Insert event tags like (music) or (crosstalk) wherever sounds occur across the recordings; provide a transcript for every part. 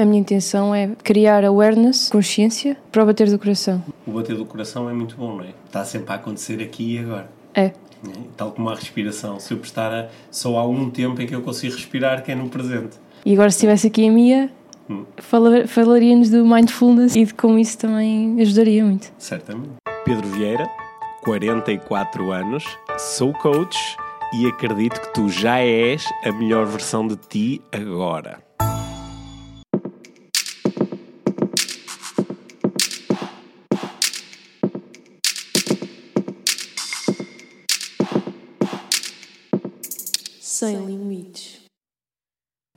A minha intenção é criar awareness, consciência, para o bater do coração. O bater do coração é muito bom, não é? Está sempre a acontecer aqui e agora. É. Tal como a respiração. Se eu prestar a, só há um tempo em que eu consigo respirar, que é no presente. E agora, se estivesse aqui a Mia, hum. falaria-nos do mindfulness e de como isso também ajudaria muito. Certamente. Pedro Vieira, 44 anos, sou coach e acredito que tu já és a melhor versão de ti agora. Sem limites.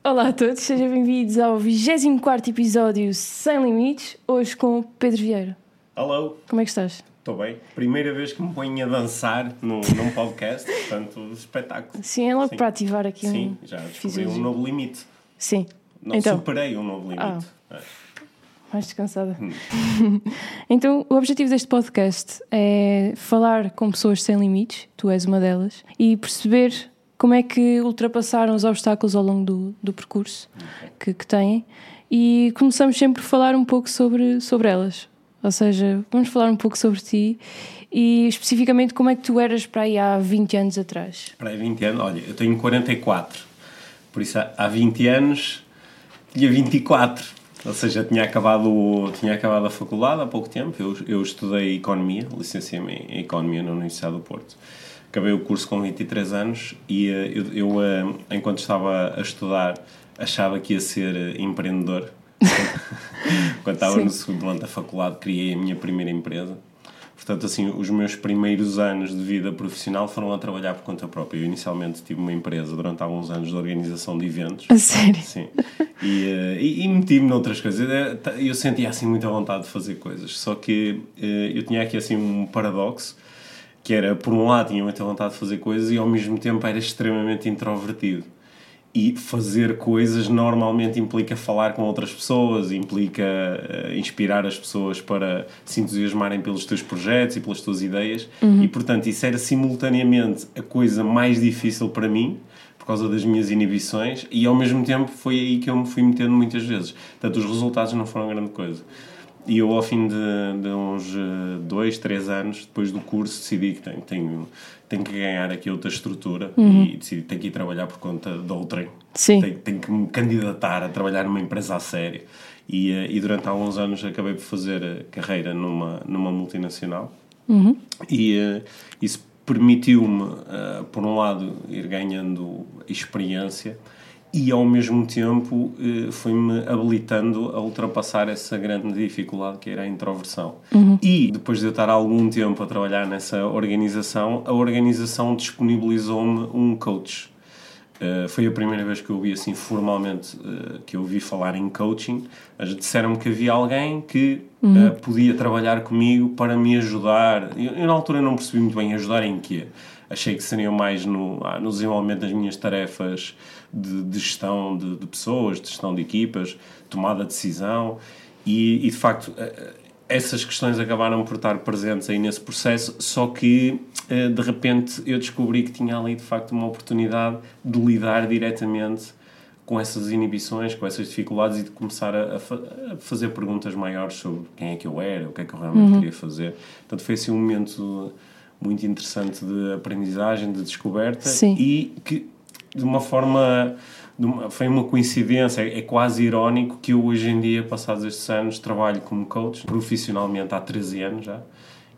Olá a todos, sejam bem-vindos ao 24 episódio Sem Limites, hoje com Pedro Vieira. Alô. Como é que estás? Estou bem. Primeira vez que me ponho a dançar num, (laughs) num podcast, portanto, espetáculo. Sim, é logo Sim. para ativar aqui Sim, um já descobri um novo limite. Sim. Não então. superei um novo limite. Ah. É. Mais descansada. Hum. (laughs) então, o objetivo deste podcast é falar com pessoas sem limites, tu és uma delas, e perceber como é que ultrapassaram os obstáculos ao longo do, do percurso que, que têm e começamos sempre por falar um pouco sobre, sobre elas. Ou seja, vamos falar um pouco sobre ti e especificamente como é que tu eras para aí há 20 anos atrás. Para aí 20 anos, olha, eu tenho 44, por isso há 20 anos tinha 24. Ou seja, tinha acabado, tinha acabado a faculdade há pouco tempo. Eu, eu estudei Economia, licenciei-me em Economia na Universidade do Porto acabei o curso com 23 anos e uh, eu, eu uh, enquanto estava a estudar, achava que ia ser uh, empreendedor. (laughs) Quando estava Sim. no segundo ano da faculdade, criei a minha primeira empresa. Portanto, assim, os meus primeiros anos de vida profissional foram a trabalhar por conta própria. Eu inicialmente tive uma empresa durante alguns anos de organização de eventos. A sério? Sim. E, e, e meti-me noutras coisas. Eu sentia, assim, muita vontade de fazer coisas. Só que eu tinha aqui, assim, um paradoxo que era, por um lado, tinha muita vontade de fazer coisas e ao mesmo tempo era extremamente introvertido. E fazer coisas normalmente implica falar com outras pessoas, implica uh, inspirar as pessoas para se entusiasmarem pelos teus projetos e pelas tuas ideias. Uhum. E, portanto, isso era simultaneamente a coisa mais difícil para mim, por causa das minhas inibições, e ao mesmo tempo foi aí que eu me fui metendo muitas vezes. Portanto, os resultados não foram grande coisa. E eu, ao fim de, de, uns eh, dois, três anos, depois do curso, decidi que tenho, tenho, tenho que ganhar aqui outra estrutura uhum. e decidi que tenho que ir trabalhar por conta de outrem. Sim. Tenho, tenho que me candidatar a trabalhar numa empresa a sério. E, eh, e durante alguns anos acabei por fazer carreira numa, numa multinacional. Uhum. E isso permitiu-me, por um lado, ir ganhando experiência e ao mesmo tempo eh, foi-me habilitando a ultrapassar essa grande dificuldade que era a introversão. Uhum. E depois de eu estar algum tempo a trabalhar nessa organização, a organização disponibilizou-me um coach. Uh, foi a primeira vez que eu ouvi assim formalmente uh, que eu ouvi falar em coaching. Disseram-me que havia alguém que uhum. uh, podia trabalhar comigo para me ajudar. Eu, eu, na altura não percebi muito bem ajudar em quê. Achei que seria mais no, ah, no desenvolvimento das minhas tarefas de, de gestão de, de, pessoas, de gestão de equipas, tomada de decisão e, e, de facto eh, eh, essas questões acabaram por estar presentes aí nesse processo, só que eh, de repente eu descobri que tinha ali de facto uma oportunidade de lidar diretamente com essas inibições, com essas dificuldades e de começar a, a, fazer perguntas maiores sobre quem é que eu era, o que é que eu realmente uhum. queria fazer. Portanto, foi assim um momento muito interessante de aprendizagem, de descoberta Sim. e que de uma forma de uma, foi uma coincidência, é, é, quase irónico que eu hoje em dia, passados estes anos, trabalho como coach profissionalmente há 13 anos já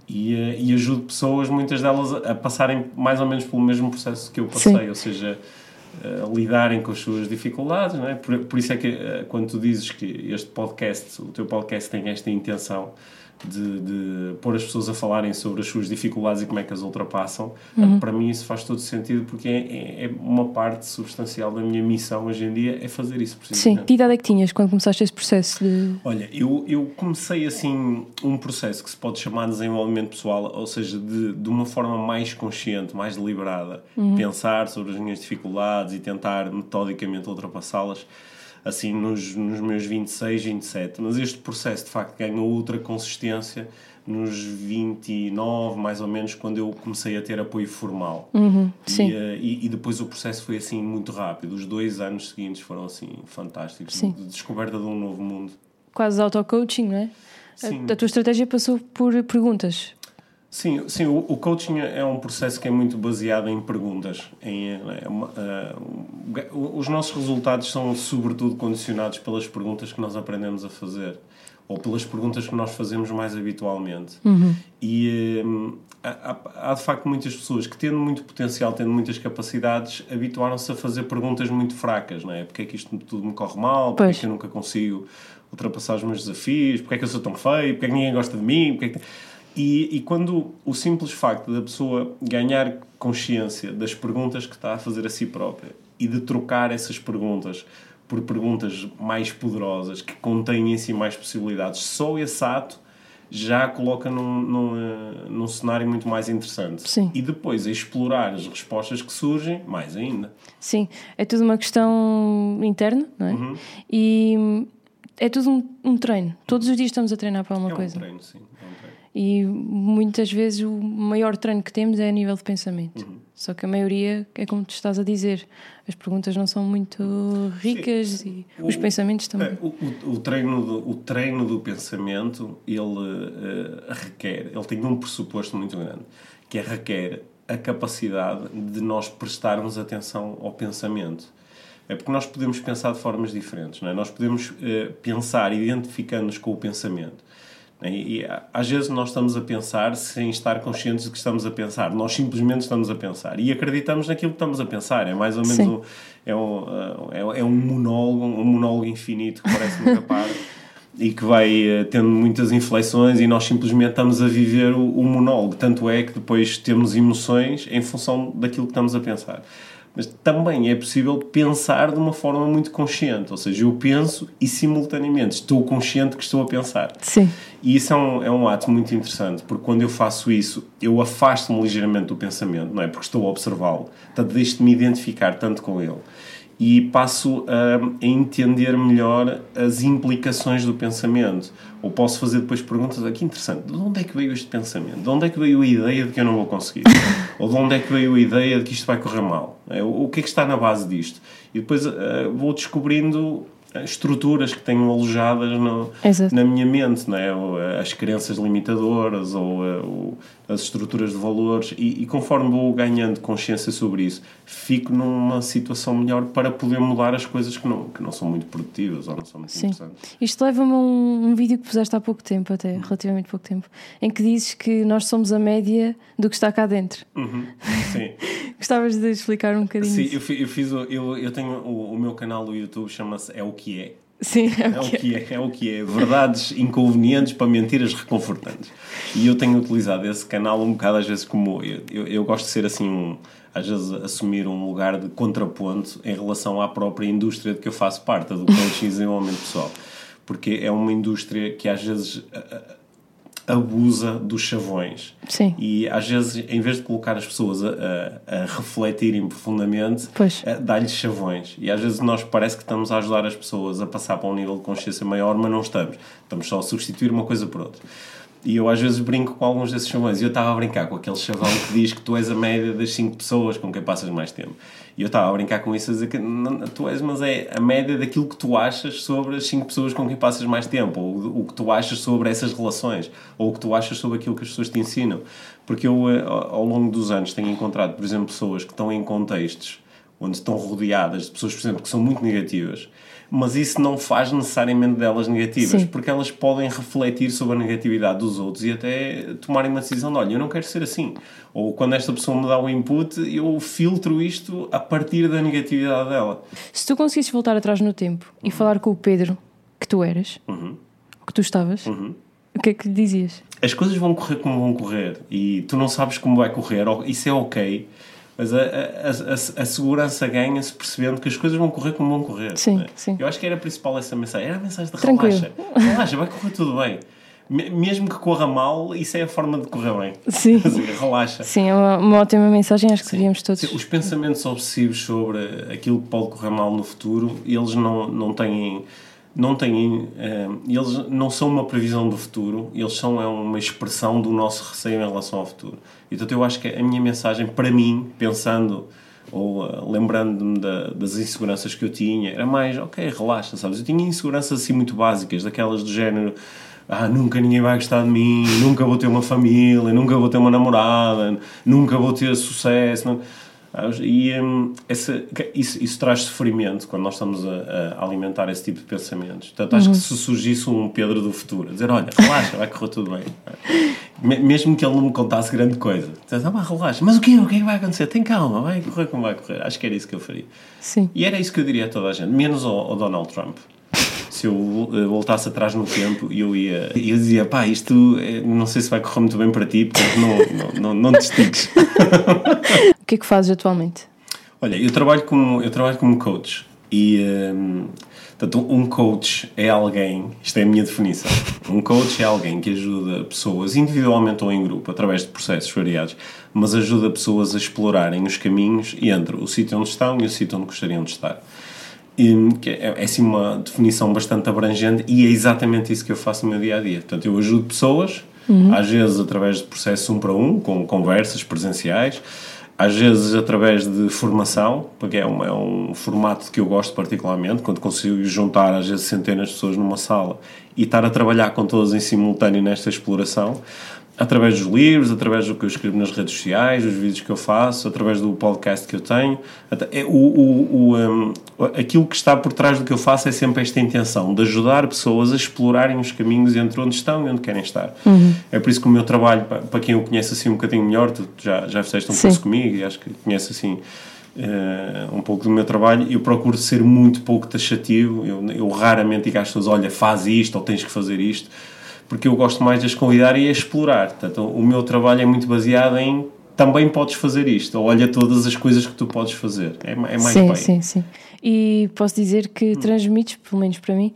e, eh, e ajudo pessoas, muitas delas, a passarem mais ou menos pelo mesmo processo que eu passei, Sim. ou seja, lidarem com as suas dificuldades, não é? Por, por isso é que eh, quando tu dizes que este podcast, o teu podcast tem esta intenção de, de pôr as pessoas a falarem sobre as suas dificuldades e como é que as ultrapassam, uhum. para mim isso faz todo sentido porque é, é, é, uma parte substancial da minha missão hoje em dia é fazer isso Sim, que idade é que tinhas quando começaste esse processo de... Olha, eu, eu comecei assim um processo que se pode chamar de desenvolvimento pessoal, ou seja, de, de uma forma mais consciente, mais deliberada, uhum. pensar sobre as minhas dificuldades e tentar metodicamente ultrapassá-las assim nos, nos meus 26, 27. Mas este processo de facto ganhou outra consistência nos 29, mais ou menos, quando eu comecei a ter apoio formal. Uhum, sim. E, uh, e, e, depois o processo foi assim muito rápido. Os dois anos seguintes foram assim fantásticos. Sim. De descoberta de um novo mundo. Quase auto-coaching, não é? Sim. A, a tua estratégia passou por perguntas. Sim, sim o, o, coaching é um processo que é muito baseado em perguntas. Em, é, uh, os nossos resultados são sobretudo condicionados pelas perguntas que nós aprendemos a fazer ou pelas perguntas que nós fazemos mais habitualmente. Uhum. E um, há, há, de facto muitas pessoas que, tendo muito potencial, tendo muitas capacidades, habituaram-se a fazer perguntas muito fracas, não é? Porque é que isto tudo me corre mal? Porque é que eu nunca consigo ultrapassar os meus desafios? Porque é que eu sou tão feio? Porque é que ninguém gosta de mim? Porque é que... E, e, quando o simples facto da pessoa ganhar consciência das perguntas que está a fazer a si própria e de trocar essas perguntas por perguntas mais poderosas que contêm em si mais possibilidades, só esse ato já coloca num, num, eh, num cenário muito mais interessante. Sim. E depois a explorar as respostas que surgem, mais ainda. Sim, é tudo uma questão interna, não é? Uhum. E é tudo um, um, treino. Todos os dias estamos a treinar para alguma é coisa. Um treino, sim. É um treino. E muitas vezes o maior treino que temos é a nível de pensamento. Uhum. Só que a maioria é como tu estás a dizer, as perguntas não são muito ricas Sim. e o, os pensamentos também. É, o, o, o, treino do, o treino do pensamento ele uh, requer, ele tem um pressuposto muito grande, que é requer a capacidade de nós prestarmos atenção ao pensamento. É porque nós podemos pensar de formas diferentes, não é? Nós podemos uh, pensar identificando-nos com o pensamento. E, às vezes nós estamos a pensar sem estar conscientes de que estamos a pensar. Nós simplesmente estamos a pensar e acreditamos naquilo que estamos a pensar. É mais ou menos um, é, um, é, é um monólogo, um monólogo infinito que parece nunca para (laughs) e que vai uh, tendo muitas inflexões e nós simplesmente estamos a viver o, o monólogo. Tanto é que depois temos emoções em função daquilo que estamos a pensar mas também é possível pensar de uma forma muito consciente, ou seja, eu penso e simultaneamente estou consciente que estou a pensar. Sim. E isso é um, é um ato muito interessante, porque quando eu faço isso, eu afasto-me ligeiramente do pensamento, não é? Porque estou a observá-lo, portanto, deixo-me identificar tanto com ele e passo a, a, entender melhor as implicações do pensamento. Ou posso fazer depois perguntas: ah, que interessante, de onde é que veio este pensamento? De onde é que veio a ideia de que eu não vou conseguir? (laughs) Ou de onde é que veio a ideia de que isto vai correr mal? É, o que é que está na base disto? E depois uh, vou descobrindo estruturas que tenho alojadas no, na minha mente, não é? as crenças limitadoras ou, ou as estruturas de valores e, e, conforme vou ganhando consciência sobre isso, fico numa situação melhor para poder mudar as coisas que não, que não são muito produtivas ou não são muito Sim. interessantes. Isto leva-me a um, um, vídeo que puseste há pouco tempo, até relativamente pouco tempo, em que dizes que nós somos a média do que está cá dentro. Uhum. (laughs) Sim. Gostavas de explicar um bocadinho Sim, eu, fiz, eu, fiz eu, eu tenho o, o meu canal do YouTube chama-se É o que é. Sim, é, é o que é. é o que é. Verdades inconvenientes para mentiras reconfortantes. E eu tenho utilizado esse canal um bocado às vezes como. Eu, eu, eu gosto de ser assim, um, às vezes assumir um lugar de contraponto em relação à própria indústria de que eu faço parte, do coaching e desenvolvimento pessoal. Porque é uma indústria que às vezes abusa dos chavões. Sim. E às vezes, em vez de colocar as pessoas a, a, a refletirem profundamente, dá-lhes chavões. E às vezes nós parece que estamos a ajudar as pessoas a passar para um nível de consciência maior, mas não estamos. Estamos só a substituir uma coisa por outra. E eu às vezes brinco com alguns desses chavões. E eu estava a brincar com aquele chavão que diz que tu és a média das 5 pessoas com quem passas mais tempo. E eu estava a brincar com isso a dizer que não, tu és, mas é a média daquilo que tu achas sobre as 5 pessoas com quem passas mais tempo, ou o que tu achas sobre essas relações, ou o que tu achas sobre aquilo que as pessoas te ensinam. Porque eu, eh, ao longo dos anos, tenho encontrado, por exemplo, pessoas que estão em contextos onde estão rodeadas de pessoas, por exemplo, que são muito negativas mas isso não faz necessariamente delas negativas, Sim. porque elas podem refletir sobre a negatividade dos outros e até tomarem uma decisão de, olha, eu não quero ser assim. Ou quando esta pessoa me dá o input, eu filtro isto a partir da negatividade dela. Se tu conseguisses voltar atrás no tempo e falar com o Pedro que tu eras, uhum. que tu estavas, uhum. o que é que lhe dizias? As coisas vão correr como vão correr e tu não sabes como vai correr, isso é ok mas a, a, a, a segurança ganha-se percebendo que as coisas vão correr como vão correr. Sim, é? sim. Eu acho que era a principal essa mensagem. Era a mensagem de Tranquilo. relaxa. Relaxa, vai correr tudo bem. mesmo que corra mal, isso é a forma de correr bem. Sim. relaxa. Sim, é uma, uma, ótima mensagem, acho que devíamos todos. Os pensamentos obsessivos sobre aquilo que pode correr mal no futuro, eles não, não têm. Não têm, eh, eles não são uma previsão do futuro, eles são é uma expressão do nosso receio em relação ao futuro. Então eu acho que a minha mensagem, para mim, pensando ou uh, lembrando-me da, das inseguranças que eu tinha, era mais, ok, relaxa, sabes? Eu tinha inseguranças assim muito básicas, daquelas do género, ah, nunca ninguém vai gostar de mim, nunca vou ter uma família, nunca vou ter uma namorada, nunca vou ter sucesso. Não? E um, essa, isso, isso, traz sofrimento quando nós estamos a, a, alimentar esse tipo de pensamentos. Portanto, acho uhum. que se surgisse um Pedro do futuro, dizer: Olha, relaxa, vai correr tudo bem. (laughs) Mesmo que ele não me contasse grande coisa, dizer, ah, relaxa, mas o quê? O que é que vai acontecer? Tem calma, vai correr como vai correr. Acho que era isso que eu faria. Sim. E era isso que eu diria a toda a gente, menos ao, ao Donald Trump se eu eh, voltasse atrás no tempo e eu ia eu dizia, pá, isto eh, não sei se vai correr muito bem para ti, porque não, não, não, não te estiques. (laughs) o que é que fazes atualmente? Olha, eu trabalho como, eu trabalho como coach e um, portanto, um coach é alguém, isto é a minha definição, um coach é alguém que ajuda pessoas individualmente ou em grupo, através de processos variados, mas ajuda pessoas a explorarem os caminhos entre o sítio onde estão e o sítio onde gostariam de estar que é, é assim uma definição bastante abrangente e é exatamente isso que eu faço no meu dia a dia. Portanto, eu ajudo pessoas, uhum. às vezes através de processos um para um, com conversas presenciais, às vezes através de formação, porque é um, é um formato que eu gosto particularmente, quando consigo juntar às vezes centenas de pessoas numa sala e estar a trabalhar com todas em simultâneo nesta exploração através dos livros, através do que eu escrevo nas redes sociais, os vídeos que eu faço, através do podcast que eu tenho. É, o, o, o, um, aquilo que está por trás do que eu faço é sempre esta intenção de ajudar pessoas a explorarem os caminhos entre onde estão e onde querem estar. Uhum. É por isso que o meu trabalho, para quem o conhece assim um bocadinho melhor, tu já, já fizeste um curso comigo e acho que conhece assim. Uh, um pouco do meu trabalho, eu procuro ser muito pouco taxativo. Eu, eu raramente digo às pessoas: olha, faz isto ou tens que fazer isto porque eu gosto mais de as convidar e a explorar. Portanto, o meu trabalho é muito baseado em também podes fazer isto, ou olha todas as coisas que tu podes fazer. É, é mais sim, bem. Sim, sim. E posso dizer que hum. transmites, pelo menos para mim,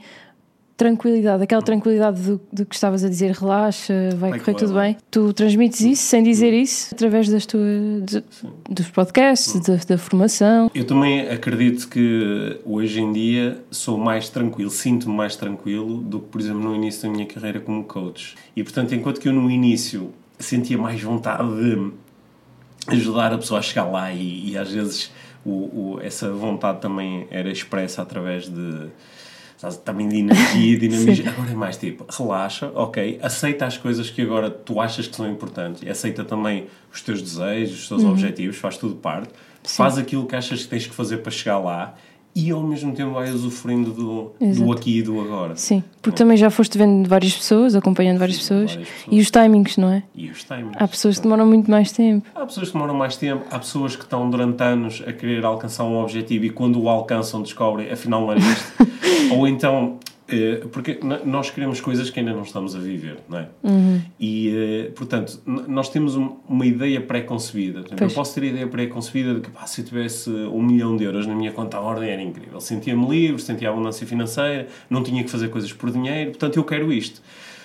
tranquilidade, aquela tranquilidade do, do que estavas a dizer, relaxa, vai, vai correr tudo bem. Tu transmites isso sem dizer isso através das tuas, de, dos podcasts, da, da, formação. Eu também acredito que hoje em dia sou mais tranquilo, sinto-me mais tranquilo do que, por exemplo, no início da minha carreira como coach. E portanto, enquanto que eu no início sentia mais vontade de ajudar a pessoa a chegar lá e, e às vezes o, o, essa vontade também era expressa através de também de energia, (laughs) dinamismo. agora é mais tipo, relaxa, ok, aceita as coisas que agora tu achas que são importantes aceita também os teus desejos, os teus uhum. objetivos, faz tudo parte. Sim. Faz aquilo que achas que tens que fazer para chegar lá e ao mesmo tempo vai usufruindo do, do aqui e do agora. Sim, porque também já foste vendo várias pessoas, acompanhando várias pessoas, várias pessoas, e os timings, não é? E os timings. Há pessoas que demoram muito mais tempo. Há pessoas que demoram mais tempo, há pessoas que estão durante anos a querer alcançar um objetivo e quando o alcançam descobrem afinal não era isto. (laughs) Ou então porque nós queremos coisas que ainda não estamos a viver, não é? Uhum. E, eh, portanto, nós temos uma ideia pré-concebida. Eu posso ter a ideia pré-concebida de que pá, se eu tivesse um milhão de euros na minha conta à ordem era incrível. Sentia-me livre, sentia abundância financeira, não tinha que fazer coisas por dinheiro, portanto eu quero isto.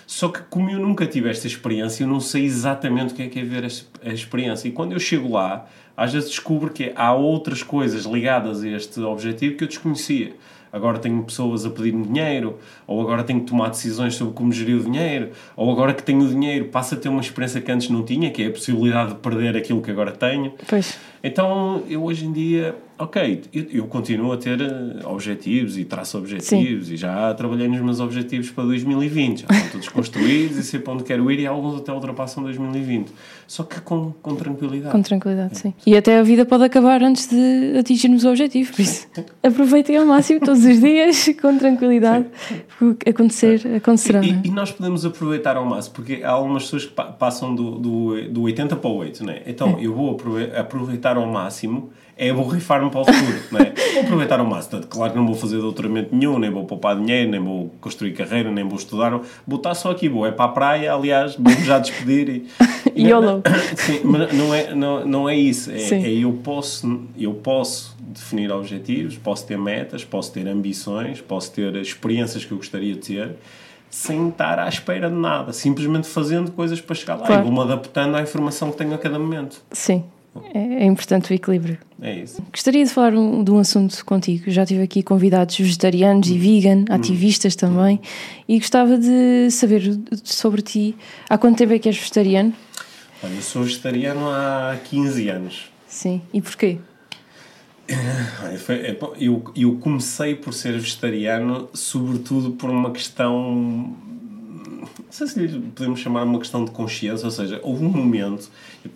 Só que como eu nunca tive esta experiência, eu não sei exatamente o que é que é ver a experiência. E quando eu chego lá, às vezes descubro que há outras coisas ligadas a este objetivo que eu desconhecia agora tenho pessoas a pedir-me dinheiro, ou agora tenho que tomar decisões sobre como gerir o dinheiro, ou agora que tenho o dinheiro passo a ter uma experiência que antes não tinha, que é a possibilidade de perder aquilo que agora tenho. Pois. Então, eu hoje em dia, ok, eu, eu continuo a ter eh, objetivos e traço objetivos Sim. e já trabalhei nos meus objetivos para 2020, já estão todos construídos (laughs) e sei para onde quero ir e alguns até ultrapassam 2020. Só que com, com tranquilidade. Com tranquilidade, é. sim. E até a vida pode acabar antes de atingirmos o objetivo, por isso aproveitem ao máximo todos os dias (laughs) com tranquilidade, porque acontecer, acontecerá. E, e, e, nós podemos aproveitar ao máximo, porque há algumas pessoas que passam do, do, do 80 para o 8, né? Então é. eu vou aproveitar ao máximo é borrifar preparar-me para o futuro, não é? Vou aproveitar o máximo. Claro que não vou fazer doutoramento nenhum, nem vou poupar dinheiro, nem vou construir carreira, nem vou estudar. Vou estar só aqui, vou é para a praia, aliás, vou já despedir. E, (laughs) e YOLO. (coughs) Sim, mas não é, não, não é isso. É, é, eu, posso, eu posso definir objetivos, posso ter metas, posso ter ambições, posso ter experiências que eu gostaria de ter sem estar à espera de nada, simplesmente fazendo coisas para chegar lá claro. e vou-me adaptando à informação que tenho a cada momento. Sim, é, é importante o equilíbrio. É isso. Gostaria de falar de um assunto contigo. Já tive aqui convidados vegetarianos e vegan, hum. ativistas também, e gostava de saber sobre ti. Há quanto tempo é que és vegetariano? Olha, eu sou vegetariano há 15 anos. Sim, e porquê? É, eu, eu comecei por ser vegetariano, sobretudo por uma questão. Não sei se lhe podemos chamar uma questão de consciência, ou seja, houve um momento.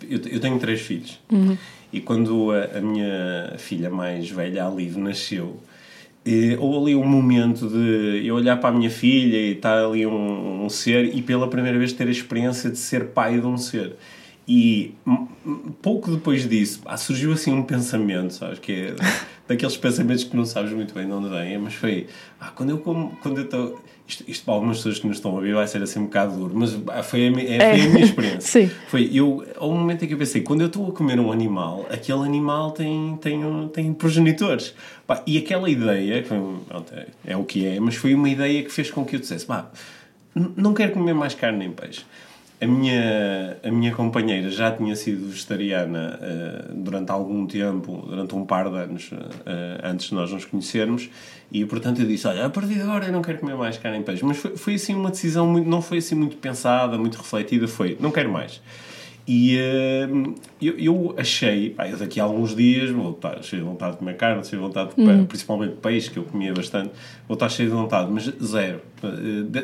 Eu, eu tenho três filhos, uhum. e quando a, a, minha filha mais velha, a Liv, nasceu, e, houve ali um momento de eu olhar para a minha filha e estar ali um, um ser, e pela primeira vez ter a experiência de ser pai de um ser. E pouco depois disso, pá, surgiu assim um pensamento, sabes? Que é (laughs) daqueles pensamentos que não sabes muito bem de onde vem, mas foi, ah, quando eu como, quando eu estou. Isto, isto para algumas pessoas que nos estão a ouvir vai ser assim um bocado duro, mas ah, foi a, é, foi a minha experiência. (laughs) Sim. Foi, eu, ao momento em que eu pensei, quando eu estou a comer um animal, aquele animal tem, tem, tem progenitores. Pá, e aquela ideia, foi, é o que é, mas foi uma ideia que fez com que eu dissesse, pá, não quero comer mais carne nem peixe a minha, a minha companheira já tinha sido vegetariana uh, durante algum tempo, durante um par de anos, uh, antes de nós nos conhecermos, e portanto eu disse: Olha, a partir de agora eu não quero comer mais carne em peixe. Mas foi, foi assim uma decisão, muito, não foi assim muito pensada, muito refletida, foi: não quero mais. E uh, eu, eu, achei, pá, eu daqui a alguns dias vou estar cheio de vontade de comer carne, cheio de vontade, de, uhum. principalmente peixe, que eu comia bastante, vou estar cheio de vontade, mas zero.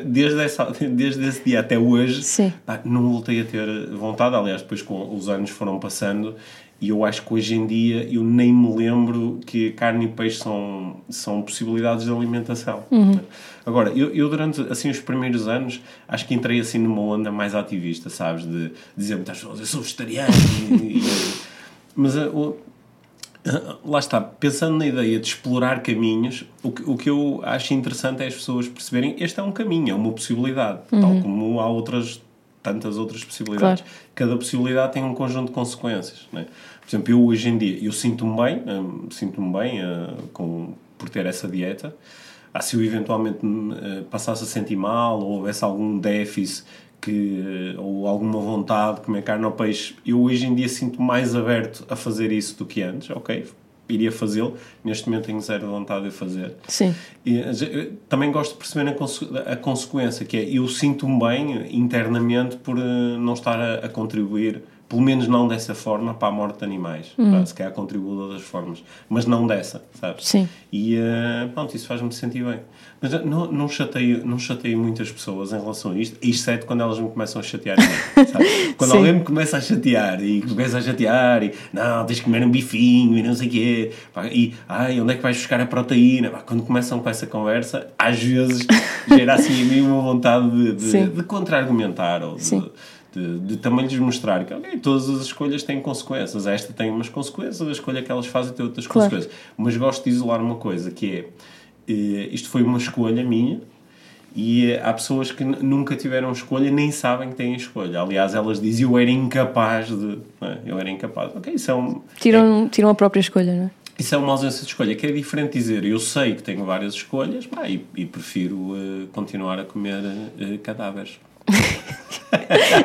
Desde, essa, (laughs) desde esse dia até hoje, pá, não voltei a ter vontade. Aliás, depois com os anos foram passando e eu acho que hoje em dia eu nem me lembro que carne e peixe são, são possibilidades de alimentação. Uhum. Agora, eu, eu, durante assim os primeiros anos acho que entrei assim numa onda mais ativista, sabes? De, dizer muitas pessoas, eu sou vegetariano. e, e, mas uh, uh, lá está, pensando na ideia de explorar caminhos, o que, o que eu acho interessante é as pessoas perceberem este é um caminho, é uma possibilidade, uhum. tal como há outras tantas outras possibilidades. Claro. Cada possibilidade tem um conjunto de consequências. Né? Por exemplo, eu hoje em dia, eu sinto-me bem, hum, sinto-me bem uh, com, por ter essa dieta. Ah, se eu eventualmente uh, passasse a sentir mal ou houvesse algum déficit que, uh, ou alguma vontade de comer carne ou peixe, eu hoje em dia sinto mais aberto a fazer isso do que antes, ok? Iria fazê-lo. Neste momento tenho zero vontade de fazer. Sim. E, também gosto de perceber a, conse a consequência, que é eu sinto-me bem internamente por uh, não estar a, a, contribuir, pelo menos não dessa forma, para a morte de animais. Hum. Se calhar contribuo de outras formas, mas não dessa, sabes? Sim. E uh, pronto, isso faz-me sentir bem. Mas não, não, chateio, não chateio muitas pessoas em relação a isto, exceto quando elas me começam a chatear. (laughs) quando alguém me começa a chatear e começa a chatear e não, tens que comer um bifinho e não sei o quê, e ai, onde é que vais buscar a proteína? Quando começam com essa conversa, às vezes (laughs) gera assim em mim uma vontade de, de, de contra-argumentar ou de, de, de, também lhes mostrar que okay, todas as escolhas têm consequências. Esta tem umas consequências, a escolha que elas fazem tem outras claro. consequências. Mas gosto de isolar uma coisa que é isto foi uma escolha minha e há pessoas que nunca tiveram escolha nem sabem que têm escolha. Aliás, elas dizem eu era incapaz de. É? Eu era incapaz. Ok, isso é um. Tiram, é, tiram a própria escolha, não é? Isso é uma ausência de escolha, que é diferente dizer eu sei que tenho várias escolhas pá, e, e, prefiro uh, continuar a comer uh, cadáveres.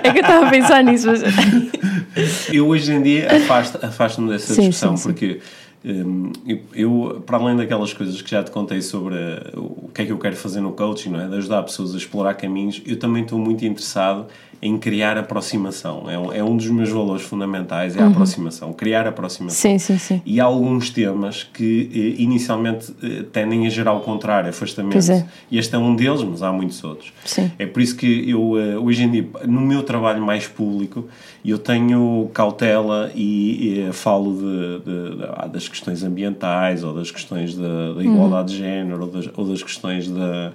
É que eu estava a pensar nisso. Mas... eu hoje em dia afasto-me afasto dessa sim, discussão sim, sim. porque Hum, eu, para além daquelas coisas que já te contei sobre o que é que eu quero fazer no coaching, não é? de ajudar pessoas a explorar caminhos, eu também estou muito interessado em criar aproximação. É um, é um dos meus valores fundamentais, é a uhum. aproximação, criar aproximação. Sim, sim, sim. E há alguns temas que eh, inicialmente eh, tendem a gerar o contrário, afastamento. É. E este é um deles, mas há muitos outros. Sim. É por isso que eu, eh, hoje em dia, no meu trabalho mais público, eu tenho cautela e, e falo de, de, ah, das questões ambientais ou das questões da, da igualdade uhum. de género ou das, ou das questões da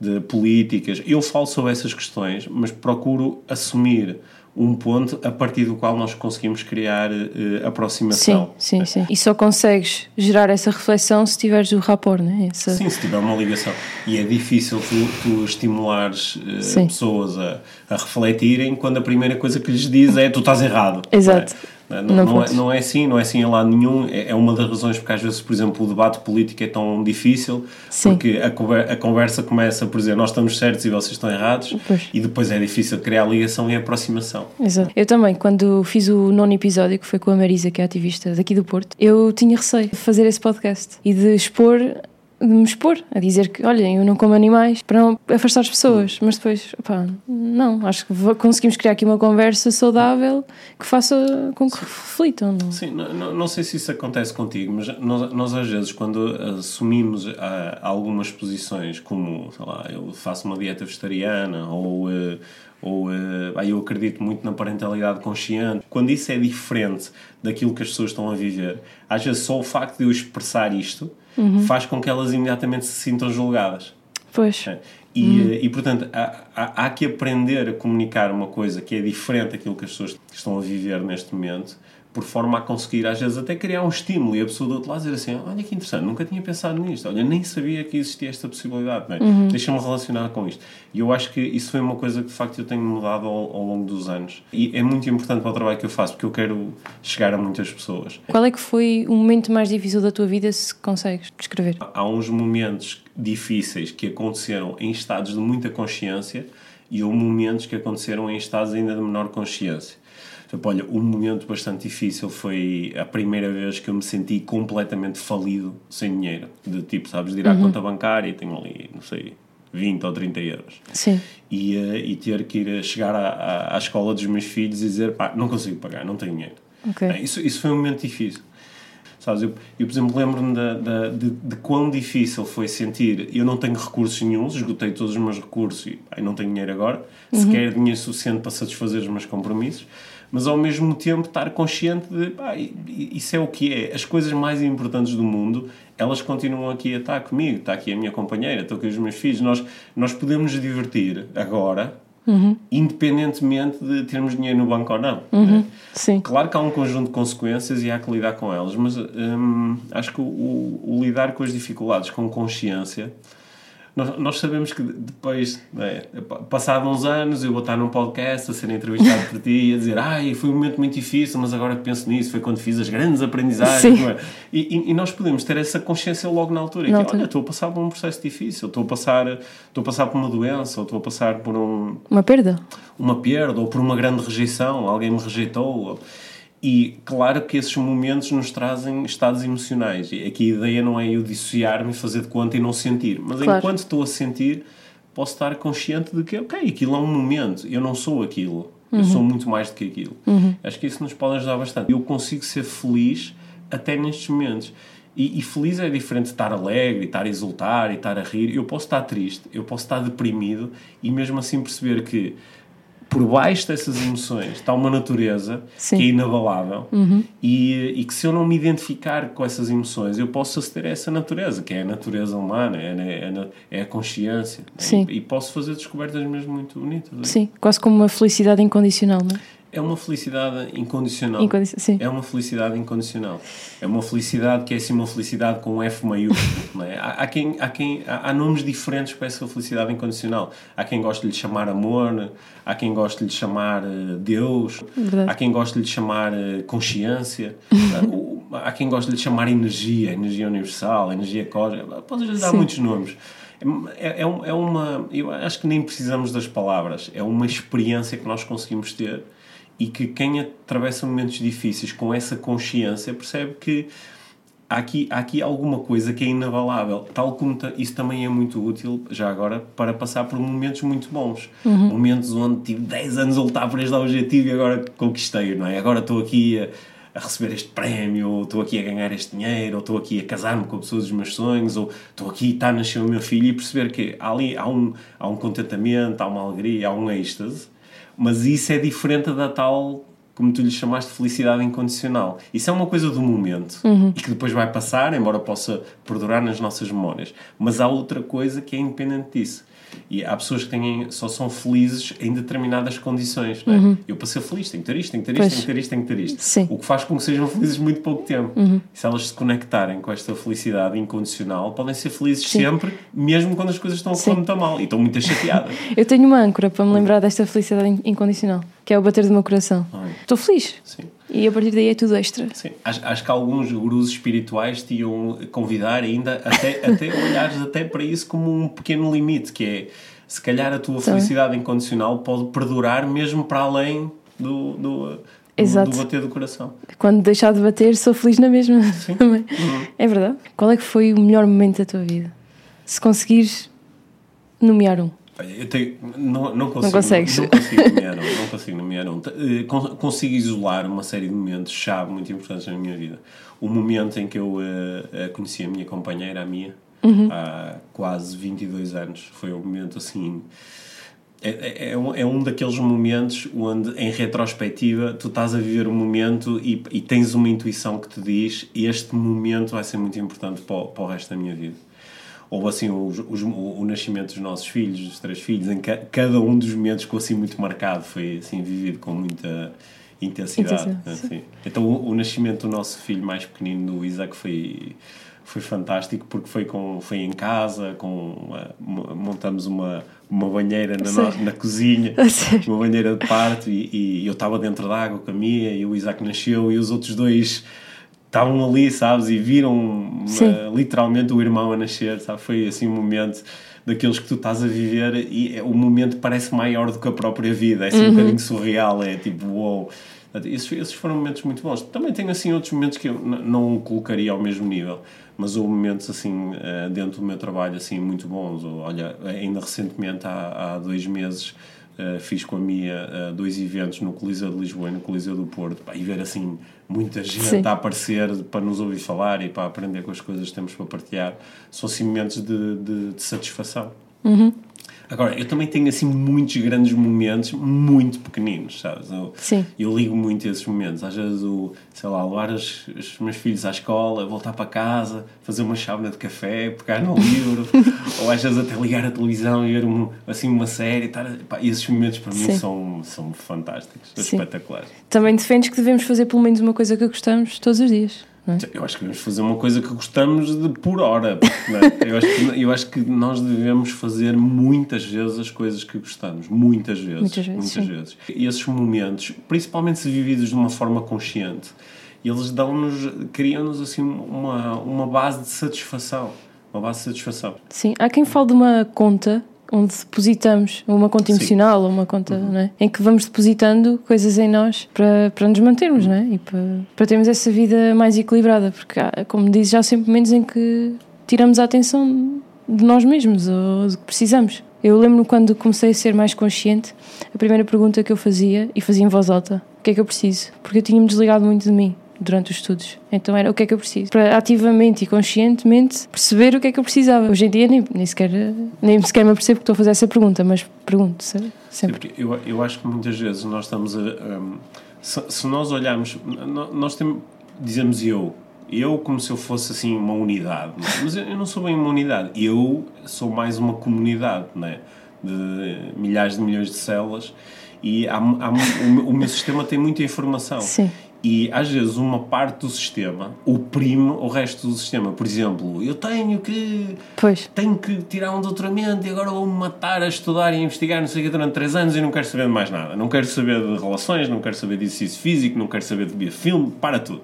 de políticas. Eu falo sobre essas questões, mas procuro assumir um ponto a partir do qual nós conseguimos criar uh, aproximação. Sim, sim, sim. E só consegues gerar essa reflexão se tiveres o rapport, não é? Essa... Sim, se tiver uma ligação. E é difícil tu, tu estimulares uh, pessoas a, a refletirem quando a primeira coisa que lhes diz é tu estás errado. Exato. Não, não, não, é, não, é, assim, não é assim em lado nenhum. É, é, uma das razões porque às vezes, por exemplo, o debate político é tão difícil, Sim. porque a, a, conversa começa por dizer nós estamos certos e vocês estão errados, pois. e depois é difícil criar ligação e aproximação. Exato. Eu também, quando fiz o nono episódio, que foi com a Marisa, que é ativista daqui do Porto, eu tinha receio de fazer esse podcast e de expor de me expor, a dizer que, olhem, eu não como animais, para não afastar as pessoas. Mas depois, opá, não, acho que conseguimos criar aqui uma conversa saudável que faça com que reflitam. Não? Sim, não, não sei se isso acontece contigo, mas nós, nós às vezes, quando assumimos ah, algumas posições, como, sei lá, eu faço uma dieta vegetariana ou. Uh, ou uh, eu acredito muito na parentalidade consciente. Quando isso é diferente daquilo que as pessoas estão a viver, às vezes só o facto de eu expressar isto uhum. faz com que elas imediatamente se sintam julgadas. Pois. É. E, uhum. e portanto, há, há, há, que aprender a comunicar uma coisa que é diferente daquilo que as pessoas estão a viver neste momento por forma a conseguir, às vezes, até criar um estímulo e a pessoa do outro lado dizer assim: Olha que interessante, nunca tinha pensado nisto, olha, nem sabia que existia esta possibilidade, é? uhum. deixa-me relacionar com isto. E eu acho que isso foi uma coisa que de facto eu tenho mudado ao, ao, longo dos anos. E é muito importante para o trabalho que eu faço, porque eu quero chegar a muitas pessoas. Qual é que foi o momento mais difícil da tua vida, se consegues descrever? Há uns momentos difíceis que aconteceram em estados de muita consciência e houve momentos que aconteceram em estados ainda de menor consciência. Tipo, olha, um momento bastante difícil foi a primeira vez que eu me senti completamente falido sem dinheiro. De tipo, sabes, de ir à uhum. conta bancária e tenho ali, não sei, 20 ou 30 euros. Sim. E, uh, e ter que ir chegar à, à, à, escola dos meus filhos e dizer, pá, não consigo pagar, não tenho dinheiro. Okay. É, isso, isso foi um momento difícil. Sabes, eu, eu por exemplo, lembro-me de, de, de, de, quão difícil foi sentir eu não tenho recursos nenhums, esgotei todos os meus recursos e pá, não tenho dinheiro agora, uhum. sequer dinheiro suficiente para satisfazer os meus compromissos mas ao mesmo tempo estar consciente de pá, isso é o que é. As coisas mais importantes do mundo, elas continuam aqui a estar comigo, está aqui a minha companheira, estou aqui os meus filhos. Nós, nós podemos nos divertir agora, uhum. independentemente de termos dinheiro no banco ou não. Uhum. Né? Sim. Claro que há um conjunto de consequências e há que lidar com elas, mas hum, acho que o, o, o lidar com as dificuldades com consciência nós, nós sabemos que depois, é, passados uns anos, eu vou estar num podcast a ser entrevistado por ti e a dizer ai, foi um momento muito difícil, mas agora que penso nisso, foi quando fiz as grandes aprendizagens. É? E, e, e, nós podemos ter essa consciência logo na altura. Na que, altura. olha, estou a passar por um processo difícil, estou a passar, estou a passar por uma doença, ou estou a passar por um... Uma perda. Uma perda, ou por uma grande rejeição, alguém me rejeitou. Ou, e claro que esses momentos nos trazem estados emocionais. E aqui a ideia não é eu dissociar-me e fazer de conta e não sentir. Mas claro. enquanto estou a sentir, posso estar consciente de que, ok, aquilo é um momento, eu não sou aquilo. Uhum. Eu sou muito mais do que aquilo. Uhum. Acho que isso nos pode ajudar bastante. Eu consigo ser feliz até nestes momentos. E, e, feliz é diferente de estar alegre, estar a exultar e estar a rir. Eu posso estar triste, eu posso estar deprimido e mesmo assim perceber que por baixo dessas emoções está uma natureza Sim. que é inabalável uhum. e, e, que se eu não me identificar com essas emoções eu posso aceder a essa natureza, que é a natureza humana, é, é, é a consciência. Sim. E, e, posso fazer descobertas mesmo muito bonitas. Sim, quase como uma felicidade incondicional, não é? É uma felicidade incondicional. Incondici sim. É uma felicidade incondicional. É uma felicidade que é assim uma felicidade com um F maiúsculo. é? há, há, quem, há, quem, há, há, nomes diferentes para essa felicidade incondicional. Há quem goste de lhe chamar amor, há quem goste de lhe chamar uh, Deus, Verdade. há quem goste de lhe chamar uh, consciência, uh, (laughs) há quem goste de lhe chamar energia, energia universal, energia cósmica. Podes lhe dar sim. muitos nomes. É, é, é, uma. Eu acho que nem precisamos das palavras. É uma experiência que nós conseguimos ter e que quem atravessa momentos difíceis com essa consciência percebe que há aqui, há aqui alguma coisa que é inabalável, tal como isso também é muito útil, já agora, para passar por momentos muito bons. Uhum. Momentos onde tive 10 anos a lutar por este objetivo e agora conquistei, não é? Agora estou aqui a, a receber este prémio, ou estou aqui a ganhar este dinheiro, ou estou aqui a casar-me com a pessoa dos meus sonhos, ou estou aqui, está a nascer o meu filho, e perceber que há ali há um, há um contentamento, há uma alegria, há um êxtase mas isso é diferente da tal, como tu lhe chamaste, felicidade incondicional. Isso é uma coisa do momento uhum. e que depois vai passar, embora possa perdurar nas nossas memórias. Mas há outra coisa que é independente disso, E há pessoas que têm, só são felizes em determinadas condições. É? uhum. Eu, para ser feliz, tenho que ter isto, tenho que ter isto, tenho que ter isto, tenho que ter isto. Sim. O que faz com que sejam felizes muito pouco tempo. Uhum. Se elas se conectarem com esta felicidade incondicional, podem ser felizes Sim. sempre, mesmo quando as coisas estão a correr muito mal e estão muito chateadas. (laughs) Eu tenho uma âncora para me lembrar desta felicidade incondicional, que é o bater do meu coração. Ai. Estou feliz. Sim. E a partir daí é tudo extra. Sim. Acho, acho que alguns gurus espirituais te iam convidar ainda até, (laughs) até olhares até para isso como um pequeno limite, que é se calhar a tua felicidade incondicional pode perdurar mesmo para além do, do, do, do bater do coração. Quando deixar de bater, sou feliz na mesma Sim. (laughs) também. Uhum. É verdade. Qual é que foi o melhor momento da tua vida? Se conseguires nomear um. Eu tenho, não, não, consigo, não consegues. Não, consigo nomear um, não consigo nomear um. Eh, consigo isolar uma série de momentos-chave muito importantes na minha vida. O momento em que eu uh, conheci a minha companheira, a Mia, uhum. há quase 22 anos. Foi um momento assim. É, é, é, um, é um daqueles momentos onde, em retrospectiva, tu estás a viver um momento e, e tens uma intuição que te diz: este momento vai ser muito importante para o, para o resto da minha vida ou assim os, os, o, o, nascimento dos nossos filhos, dos três filhos, em que cada um dos momentos ficou assim muito marcado, foi assim vivido com muita intensidade. Assim. Então o, o, nascimento do nosso filho mais pequenino, do Isaac, foi foi fantástico porque foi com foi em casa com uma, montamos uma uma banheira na, na cozinha (laughs) uma banheira de parto e, e eu estava dentro da água com a Mia e o Isaac nasceu e os outros dois estavam ali sabes e viram uh, literalmente o irmão a nascer sabe? Foi assim um momento daqueles que tu estás a viver e é, o momento parece maior do que a própria vida é assim uhum. um bocadinho surreal é tipo wow esses, esses foram momentos muito bons. Também tenho assim outros momentos que eu não colocaria ao mesmo nível mas houve momentos assim eh, dentro do meu trabalho assim muito bons. Olha ainda recentemente há, há dois meses Uh, fiz com a Mia uh, dois eventos no Coliseu de Lisboa e no Coliseu do Porto pá, e ver assim muita gente Sim. a aparecer para nos ouvir falar e para aprender com as coisas que temos para partilhar são assim momentos de, de, de satisfação uhum. Agora, eu também tenho assim muitos grandes momentos muito pequeninos, sabes? Eu, Sim. eu ligo muito a esses momentos. Às vezes, o, sei lá, levar os, os meus filhos à escola, voltar para casa, fazer uma chávena de café, pegar no livro, (laughs) ou às vezes até ligar a televisão e ver um, assim uma série. Estar, pá, esses momentos para mim são, são fantásticos, Sim. espetaculares. Também defendes que devemos fazer pelo menos uma coisa que gostamos todos os dias. É? Eu acho que devemos fazer uma coisa que gostamos de por hora. É? (laughs) eu, acho que, eu acho que nós devemos fazer muitas vezes as coisas que gostamos. Muitas vezes. Muitas vezes. Muitas vezes. E esses momentos, principalmente se vividos de uma forma consciente, eles dão-nos, criam-nos assim uma, uma base de satisfação. Uma base de satisfação. Sim, há quem fale de uma conta onde depositamos uma conta emocional ou uma conta uhum. é? em que vamos depositando coisas em nós para, para nos mantermos não é? e para, para termos essa vida mais equilibrada porque há, como dizes já há sempre momentos em que tiramos a atenção de nós mesmos ou do que precisamos eu lembro quando comecei a ser mais consciente a primeira pergunta que eu fazia e fazia em voz alta o que é que eu preciso porque eu tinha-me desligado muito de mim durante os estudos. Então era o que é que eu preciso. Para ativamente e conscientemente perceber o que é que eu precisava. Hoje em dia nem, nem, sequer, nem sequer me apercebo que estou a fazer essa pergunta, mas pergunto sempre. Eu, eu acho que muitas vezes nós estamos a. Um, se, se, nós olharmos. Nós temos, dizemos eu. Eu, como se eu fosse assim uma unidade, mas eu não sou bem uma unidade. Eu sou mais uma comunidade, né? de milhares de milhões de células e há, há, o, meu sistema tem muita informação. Sim e às vezes uma parte do sistema oprime o resto do sistema. Por exemplo, eu tenho que pois. tenho que tirar um doutoramento e agora vou-me matar a estudar e a investigar não sei o que durante 3 anos e não quero saber de mais nada. Não quero saber de relações, não quero saber de exercício físico, não quero saber de filme, para tudo.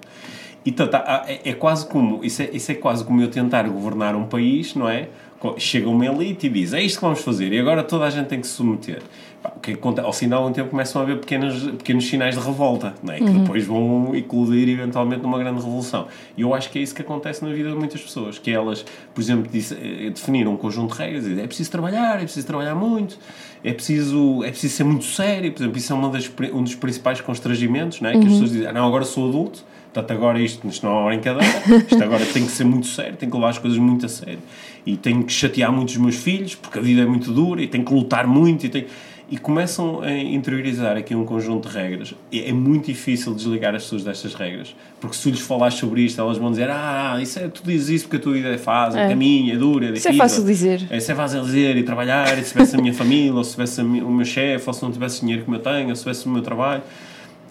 E então, é, é, quase como isso é, isso é quase como eu tentar governar um país, não é? Chega uma elite e diz é isto que vamos fazer e agora toda a gente tem que se submeter o que conta, ao final de um tempo começam a haver pequenos, pequenos sinais de revolta, não é? que uhum. depois vão eclodir eventualmente numa grande revolução. E eu acho que é isso que acontece na vida de muitas pessoas, que elas, por exemplo, eh, definiram um conjunto de regras, é preciso trabalhar, é preciso trabalhar muito, é preciso, é preciso ser muito sério, por exemplo, isso é uma das, um dos principais constrangimentos, não é? que as uhum. pessoas dizem, ah, não, agora sou adulto, Portanto, agora isto, isto não é uma brincadeira, isto agora tem que ser muito sério, tem que levar as coisas muito a sério. E tenho que chatear muito os meus filhos, porque a vida é muito dura, e tenho que lutar muito, e tenho... e começam a interiorizar aqui um conjunto de regras. É, é muito difícil desligar as pessoas destas regras, porque se lhes falares sobre isto, elas vão dizer: Ah, isso é, tu dizes isso porque a tua vida é fácil, é. caminho, é dura, é difícil. Isso é fácil dizer. É, isso é fácil dizer e trabalhar, e se tivesse a minha família, ou se tivesse o meu chefe, ou se não tivesse dinheiro como eu tenho, ou se tivesse o meu trabalho.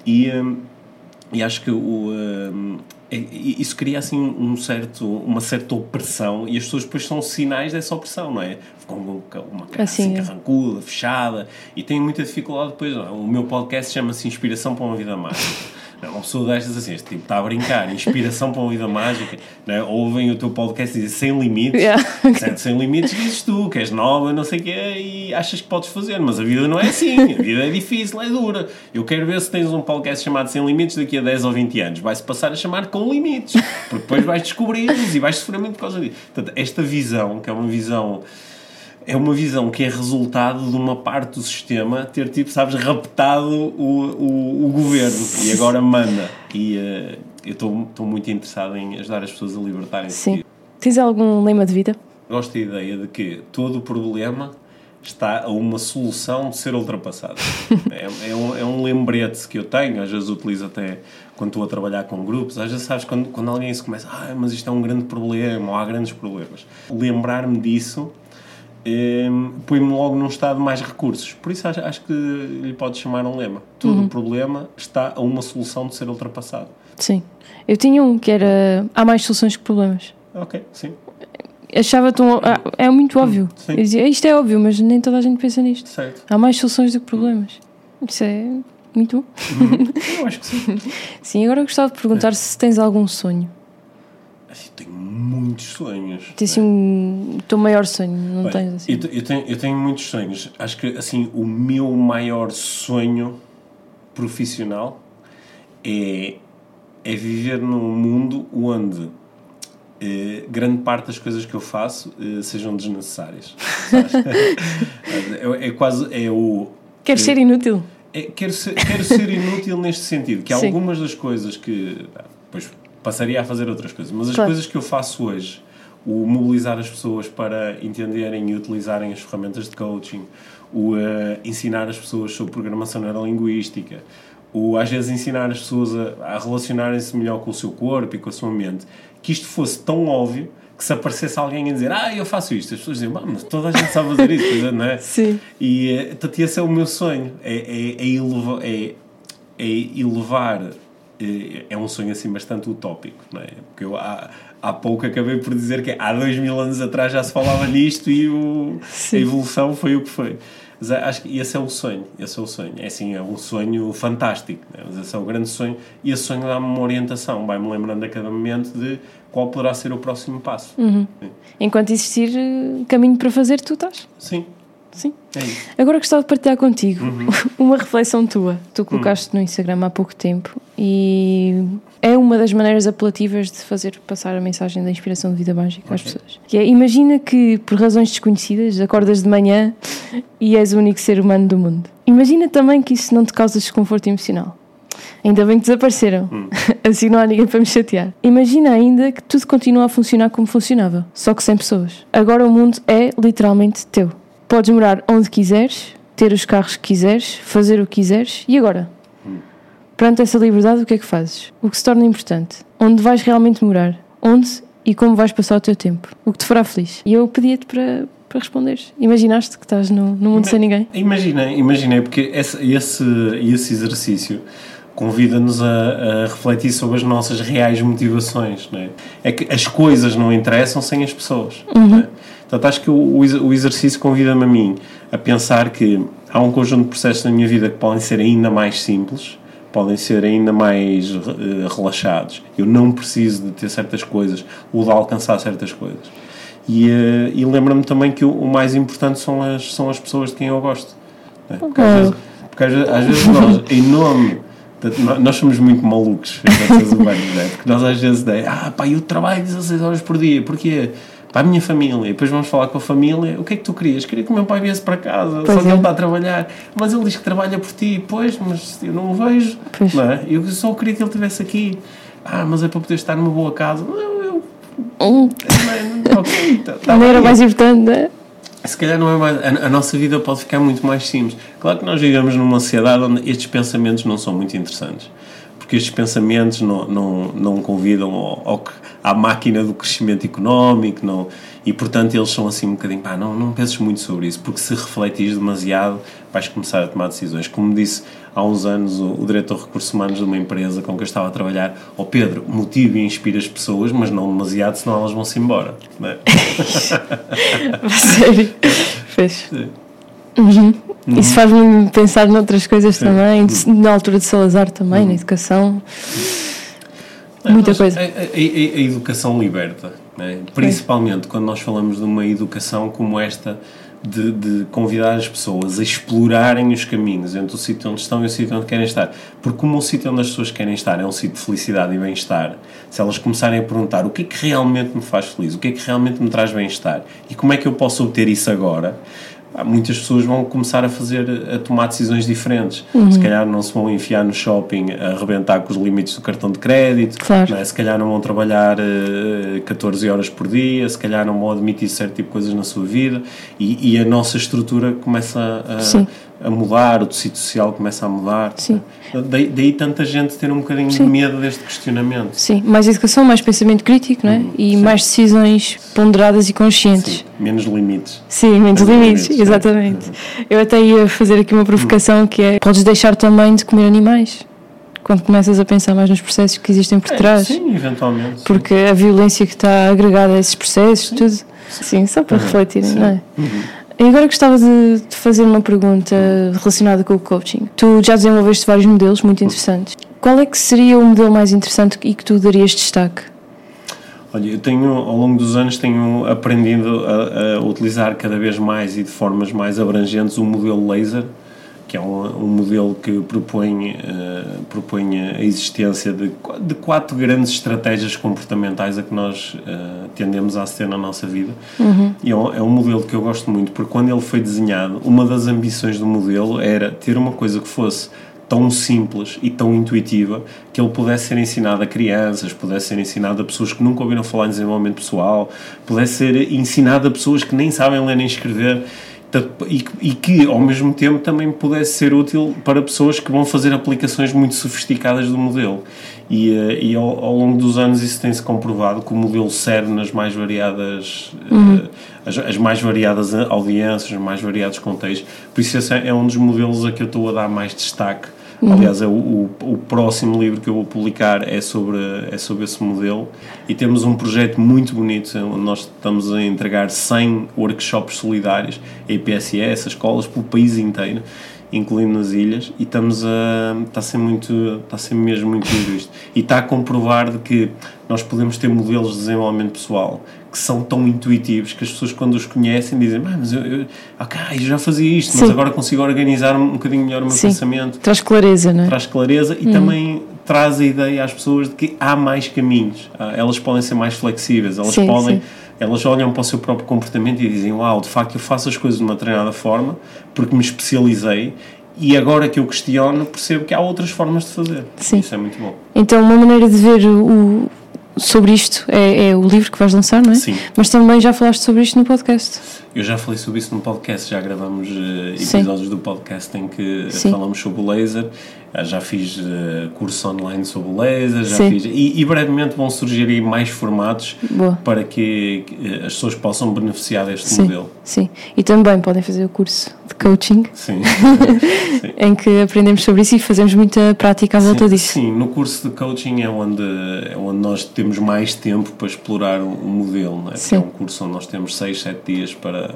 E, hum, e acho que o. Hum, é, isso cria assim um certo, uma certa opressão e as pessoas depois são sinais dessa opressão, não é? Ficam com uma cara assim, assim é. carrancuda, fechada e têm muita dificuldade depois. É? O meu podcast chama-se Inspiração para uma Vida Mágica. Não, uma pessoa destas assim, este tipo está a brincar, inspiração para uma vida mágica, não é? ouvem o teu podcast e dizem sem limites, yeah. (laughs) certo? sem limites dizes tu, que és nova, não sei o quê, e achas que podes fazer, mas a vida não é assim, a vida é difícil, é dura. Eu quero ver se tens um podcast chamado Sem Limites daqui a 10 ou 20 anos, vai-se passar a chamar Com Limites, porque depois vais descobri-los e vais sofrer muito por causa disso. Portanto, esta visão, que é uma visão é uma visão que é resultado de uma parte do sistema ter, tipo, sabes, raptado o, o, o governo e agora manda. E uh, eu estou muito interessado em ajudar as pessoas a libertarem-se. Sim. Tens algum lema de vida? Gosto da ideia de que todo o problema está a uma solução de ser ultrapassado. (laughs) é, é, um, é um lembrete que eu tenho, às vezes utilizo até quando estou a trabalhar com grupos, às vezes sabes, quando, quando alguém se começa, ah, mas isto é um grande problema, ou há grandes problemas. Lembrar-me disso um, põe-me logo num estado de mais recursos. Por isso acho, acho que lhe pode chamar um lema. Todo uhum. problema está a uma solução de ser ultrapassado. Sim. Eu tinha um que era há mais soluções que problemas. Ok, sim. Achava tão. Ah, é muito óbvio. Sim. Eu dizia, isto é óbvio, mas nem toda a gente pensa nisto. Certo. Há mais soluções do que problemas. Isso é muito bom. Uhum. Eu acho que sim. (laughs) sim, agora eu gostava de perguntar é. se tens algum sonho. Assim, tenho muitos sonhos. Tens assim um, o teu maior sonho, não Bem, tens assim? Eu, eu, tenho, eu tenho muitos sonhos. Acho que assim, o meu maior sonho profissional é, é viver num mundo onde eh, grande parte das coisas que eu faço eh, sejam desnecessárias. (laughs) é, é, quase. É o. Queres ser inútil? É, quero, ser, quero ser inútil neste sentido, que Sim. algumas das coisas que. Pois, passaria a fazer outras coisas. Mas as claro. coisas que eu faço hoje, o mobilizar as pessoas para entenderem e utilizarem as ferramentas de coaching, o uh, ensinar as pessoas sobre programação neurolinguística, o às vezes ensinar as pessoas a, a relacionarem-se melhor com o seu corpo e com a sua mente, que isto fosse tão óbvio que se aparecesse alguém a dizer ah, eu faço isto, as pessoas diziam, mas toda a gente sabe fazer isso, não é? (laughs) Sim. E uh, portanto, esse é o meu sonho, é, é, é, elevar, é, é elevar é um sonho assim bastante utópico, não é? Porque eu há, há pouco acabei por dizer que há dois mil anos atrás já se falava nisto e o, a evolução foi o que foi. Mas acho que esse é o sonho, esse é o sonho. É assim, é um sonho fantástico, né? mas esse é o grande sonho e esse sonho dá-me uma orientação, vai-me lembrando a cada momento de qual poderá ser o próximo passo. Uhum. Enquanto existir caminho para fazer, tu estás. Sim, Sim. É. Agora gostava de partilhar contigo uhum. (laughs) uma reflexão tua. Tu colocaste uhum. no Instagram há pouco tempo e é uma das maneiras apelativas de fazer passar a mensagem da inspiração de vida mágica às pessoas. Que é, imagina que por razões desconhecidas acordas de manhã e és o único ser humano do mundo. Imagina também que isso não te causa desconforto emocional. Ainda bem que desapareceram. Hum. (laughs) assim não há ninguém para me chatear. Imagina ainda que tudo continua a funcionar como funcionava, só que sem pessoas. Agora o mundo é literalmente teu. Podes morar onde quiseres, ter os carros que quiseres, fazer o que quiseres. E agora? Perante essa liberdade, o que é que fazes? O que se torna importante? Onde vais realmente morar? Onde e como vais passar o teu tempo? O que te fará feliz? E eu pedia-te para, para responderes. Imaginaste que estás no, no mundo Ima sem ninguém? Imaginei, imaginei, porque esse, esse, esse exercício convida-nos a, a, refletir sobre as nossas reais motivações. Não é? é que as coisas não interessam sem as pessoas. Uhum. Portanto, acho que o, o exercício convida-me a mim a pensar que há um conjunto de processos na minha vida que podem ser ainda mais simples, podem ser ainda mais uh, relaxados. Eu não preciso de ter certas coisas ou de alcançar certas coisas. E, uh, e lembra-me também que o, o, mais importante são as, são as pessoas de quem eu gosto. Né? Porque, às vezes, porque às, às vezes nós, em nome nós somos muito malucos, né? porque nós às vezes, ah, pá, eu trabalho 16 horas por dia, porquê? Para a minha família. E depois vamos falar com a família. O que é que tu querias? Queria que o meu pai viesse para casa, pois só que é. ele está a trabalhar. Mas ele diz que trabalha por ti. Pois, mas eu não o vejo. Pois. Não é? Eu só queria que ele estivesse aqui. Ah, mas é para poder estar numa boa casa. Não, eu. Hum. Não, (laughs) tá, tá não era mais importante, não é? se calhar não é mais. A, a, nossa vida pode ficar muito mais simples. Claro que nós vivemos numa sociedade onde estes pensamentos não são muito interessantes. Porque estes pensamentos não, não, não convidam ao, ao, à máquina do crescimento económico, não, e portanto eles são assim um bocadinho, pá, não, não penses muito sobre isso, porque se refletires demasiado vais começar a tomar decisões. Como disse há uns anos o, o diretor de recursos humanos de uma empresa com que eu estava a trabalhar, ó oh, Pedro, motiva e inspira as pessoas, mas não demasiado, senão elas vão-se embora. Não é? (laughs) Sério? Fez. Uhum. Uhum. Isso faz-me pensar noutras coisas Sim. também, uhum. na altura de Salazar também, na educação. Muita coisa. A, a, a, educação liberta, né? principalmente quando nós falamos de uma educação como esta de, de, convidar as pessoas a explorarem os caminhos entre o sítio onde estão e o sítio onde querem estar. Porque como o sítio onde as pessoas querem estar é um sítio de felicidade e bem-estar, se elas começarem a perguntar o que é que realmente me faz feliz, o que é que realmente me traz bem-estar e como é que eu posso obter isso agora, muitas pessoas vão começar a fazer, a tomar decisões diferentes. Uhum. Se calhar não se vão enfiar no shopping a arrebentar com os limites do cartão de crédito, claro. é? se calhar não vão trabalhar uh, eh, 14 horas por dia, se calhar não vão admitir certo tipo de coisas na sua vida e, e a nossa estrutura começa a, a mudar, o tecido social começa a mudar. Sim. Daí, daí tanta gente ter um bocadinho Sim. de medo deste questionamento. Sim, mais educação, mais pensamento crítico, não é? Hum, e Sim. mais decisões ponderadas e conscientes. Sim. Menos limites. Sim, menos, menos limites, limites, exatamente. Eu até ia fazer aqui uma provocação hum. que é: podes deixar também de comer animais quando começas a pensar mais nos processos que existem por é, trás. Sim, eventualmente. Porque a violência que está agregada a esses processos, tudo. Sim, só para uhum. refletir, não é? Uhum. E agora gostava de, de fazer uma pergunta relacionada com o coaching. Tu já desenvolveste vários modelos muito interessantes. Qual é que seria o modelo mais interessante e que tu darias destaque? Olha, eu tenho, ao longo dos anos, tenho aprendido a, a utilizar cada vez mais e de formas mais abrangentes o modelo laser, que é um, um modelo que propõe, uh, propõe a existência de, de quatro grandes estratégias comportamentais a que nós uh, tendemos a aceder na nossa vida. Uhum. E é um, é um, modelo que eu gosto muito, porque quando ele foi desenhado, uma das ambições do modelo era ter uma coisa que fosse tão simples e tão intuitiva que ele pudesse ser ensinado a crianças, pudesse ser ensinado a pessoas que nunca ouviram falar em desenvolvimento pessoal, pudesse ser ensinado a pessoas que nem sabem ler nem escrever e, e, que ao mesmo tempo também pudesse ser útil para pessoas que vão fazer aplicações muito sofisticadas do modelo. E, eh, e ao, ao, longo dos anos isso tem-se comprovado que o modelo serve nas mais variadas uhum. uh, as, as, mais variadas audiências, os mais variados contextos. Por isso esse é, é um dos modelos a que eu estou a dar mais destaque Uhum. Aliás, é o, o, o, próximo livro que eu vou publicar é sobre, é sobre esse modelo e temos um projeto muito bonito onde nós estamos a entregar 100 workshops solidários a IPSS, as escolas, pelo país inteiro incluindo nas ilhas, e estamos a. está a ser muito. está a ser mesmo muito lindo isto. E está a comprovar de que nós podemos ter modelos de desenvolvimento pessoal que são tão intuitivos que as pessoas, quando os conhecem, dizem: ah, Mas eu, eu, ok, eu já fazia isto, Sim. mas agora consigo organizar um bocadinho melhor o meu Sim. pensamento. Traz clareza, não é? Traz clareza e hum. também traz a ideia às pessoas de que há mais caminhos, ah, elas podem ser mais flexíveis, elas sim, podem. Sim. Elas olham para o seu próprio comportamento e dizem: Uau, de facto eu faço as coisas de uma determinada forma porque me especializei e agora que eu questiono, percebo que há outras formas de fazer. Sim. Isso é muito bom. Então, uma maneira de ver o, sobre isto é, é, o livro que vais lançar, não é? Sim. Mas também já falaste sobre isto no podcast. Eu já falei sobre isso no podcast, já gravamos uh, episódios Sim. do podcast em que Sim. falamos sobre o laser já fiz uh, curso online sobre o laser, já Sim. fiz. E, e, brevemente vão surgir aí mais formatos Boa. para que, que, as pessoas possam beneficiar deste Sim. modelo. Sim, e também podem fazer o curso de coaching, (laughs) Sim. em que aprendemos sobre isso e fazemos muita prática à volta sim, disso. Sim, no curso de coaching é onde, é onde nós temos mais tempo para explorar o, o modelo, não é? Sim. é um curso onde nós temos 6, 7 dias para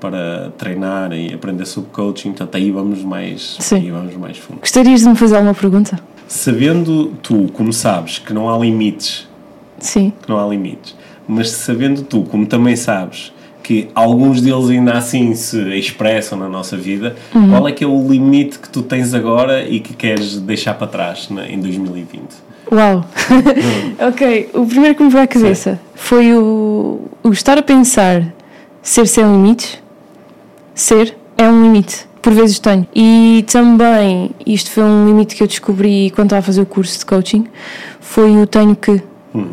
para treinar e aprender sobre coaching, portanto aí vamos mais, Sim. aí vamos mais fundo. Gostarias de me fazer alguma pergunta? Sabendo tu, como sabes, que não há limites, Sim. que não há limites, mas sabendo tu, como também sabes, que alguns deles ainda assim se expressam na nossa vida, uhum. qual é que é o limite que tu tens agora e que queres deixar para trás em 2020? Uau! (laughs) ok, o primeiro que me veio à cabeça Sim. foi o, o estar a pensar ser sem limites ser é um limite. Por vezes tenho. E também, isto foi um limite que eu descobri quando estava a fazer o curso de coaching, foi o tenho que. Uhum.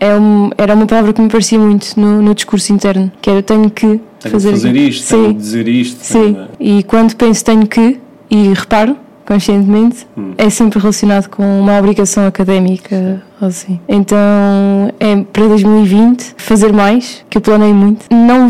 é um, era uma palavra que me parecia muito no, no discurso interno, que era tenho que Tenho fazer, fazer isto, Sim. tenho que dizer isto. Sim, tenho- e quando penso tenho que, e reparo conscientemente, Hum. é sempre relacionado com uma obrigação académica ou assim. Então é para 2020 fazer mais, que eu planei muito, não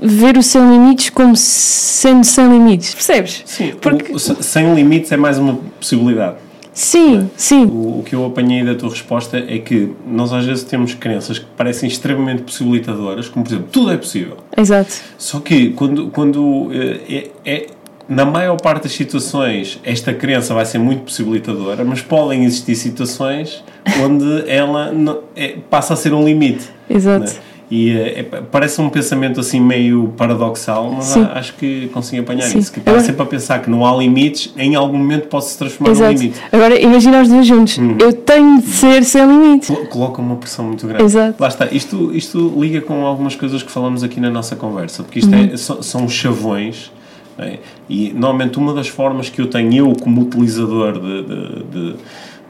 ver o sem limites como sendo sem limites, percebes? Sim, Porque- o- o se- sem limites é mais uma possibilidade. Sim, sim, O, o que eu apanhei da tua resposta é que nós às vezes temos crenças que parecem extremamente possibilitadoras, como por exemplo, tudo é possível. exato, Só que quando, quando eh, é, é- na maior parte das situações esta crença vai ser muito possibilitadora, mas podem existir situações onde ela não- é- passa a ser um limite. exato. né? E eh, é- parece um pensamento assim meio paradoxal, mas Sim. acho que consigo apanhar Sim. isso. Que está sempre a pensar que não há limites, em algum momento pode se transformar num Exato. limite. Agora imagina os dois juntos. Uhum. Eu tenho de ser sem limites. Colo- Coloca uma pressão muito grande. Exato. Lá está. Isto, isto liga com algumas coisas que falamos aqui na nossa conversa, porque isto Uhum. é, são, são chavões. Não é? E normalmente uma das formas que eu tenho, eu como utilizador de, de, de-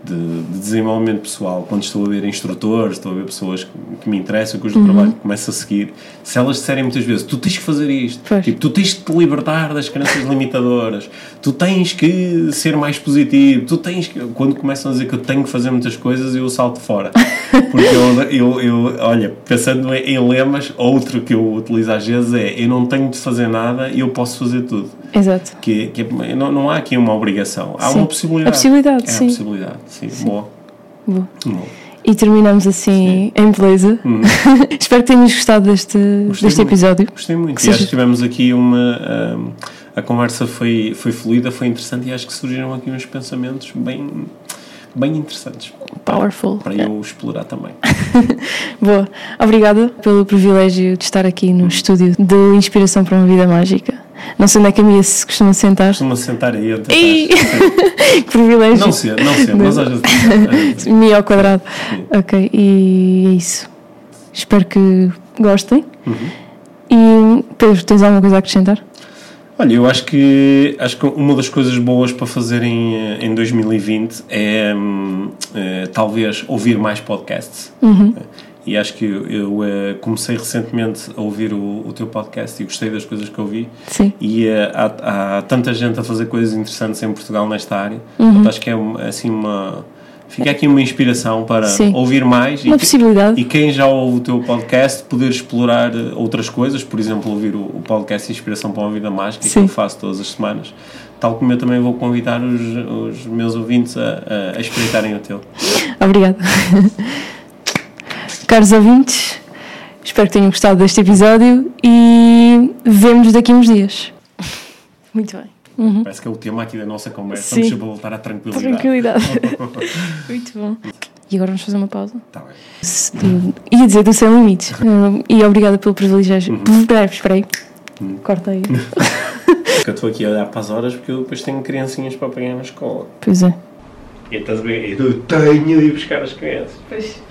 de- de desenvolvimento pessoal, quando estou a ver instrutores, estou a ver pessoas que, que me interessam, cujo Uhum. trabalho começo a seguir, se elas disserem muitas vezes, tu tens que fazer isto, Pois. tipo, tu tens de te libertar das crenças limitadoras, tu tens que ser mais positivo, tu tens que. Quando começam a dizer que eu tenho que fazer muitas coisas, eu salto fora. (laughs) Porque eu, eu, eu olha, pensando em, em lemas, outro que eu utilizo às vezes é eu não tenho de fazer nada e eu posso fazer tudo. Exato. Que, que é- não, não há aqui uma obrigação, há Sim. uma possibilidade. A possibilidade, é sim. a possibilidade, sim. Boa. Boa. Boa. E terminamos assim em beleza. (laughs) Espero que tenhas gostado deste, Uhum. Gostei deste muito. episódio. Gostei muito. Que E acho seja- que tivemos aqui uma. ahm, a conversa foi, foi fluida, foi interessante e acho que surgiram aqui uns pensamentos bem, bem interessantes Powerful. para eu explorar também. (laughs) Boa. Obrigada pelo privilégio de estar aqui no estúdio de Inspiração para uma Vida Mágica. Não sei onde é que a Mia se costuma sentar. Costumo sentar aí até Ei! trás. (laughs) que privilégio. Não sei, não sei, mas às vezes. (laughs) Mia ao quadrado. Ok, e é isso. Espero que gostem. Uhum. E Pedro, tens alguma coisa a acrescentar? Olha, eu acho que, acho que uma das coisas boas para fazer em, eh, em 2020 é, eh, talvez ouvir mais podcasts. E acho que eu, eu, eh, comecei recentemente a ouvir o, o teu podcast e gostei das coisas que ouvi. Sim. E há, há tanta gente a fazer coisas interessantes em Portugal nesta área. Uhum. Portanto, acho que é assim uma. Fica aqui uma inspiração para Sim. ouvir mais Uma e, que- possibilidade. e quem já ouve o teu podcast poder explorar eh, outras coisas, por exemplo, ouvir o, o podcast Inspiração para uma Vida Mágica, que Sim. eu faço todas as semanas. Tal como eu também vou convidar os, os meus ouvintes a, a, a espreitarem o teu. Obrigada. Caros ouvintes, espero que tenham gostado deste episódio e vemo-nos daqui a uns dias. Muito bem. Parece que é o tema aqui da nossa conversa. Sim. Vamos voltar à tranquilidade. Tranquilidade. (laughs) Muito bom. E agora vamos fazer uma pausa. Tá bem. Se- Ia dizer do Sem Limites. (laughs) E obrigada pelo privilégio. Espera, espera aí. Corta aí. Porque (laughs) eu estou aqui a olhar para as horas porque eu depois tenho criancinhas para apanhar na escola. Pois é. E estás ver? Eu tenho de ir buscar as crianças. Pois.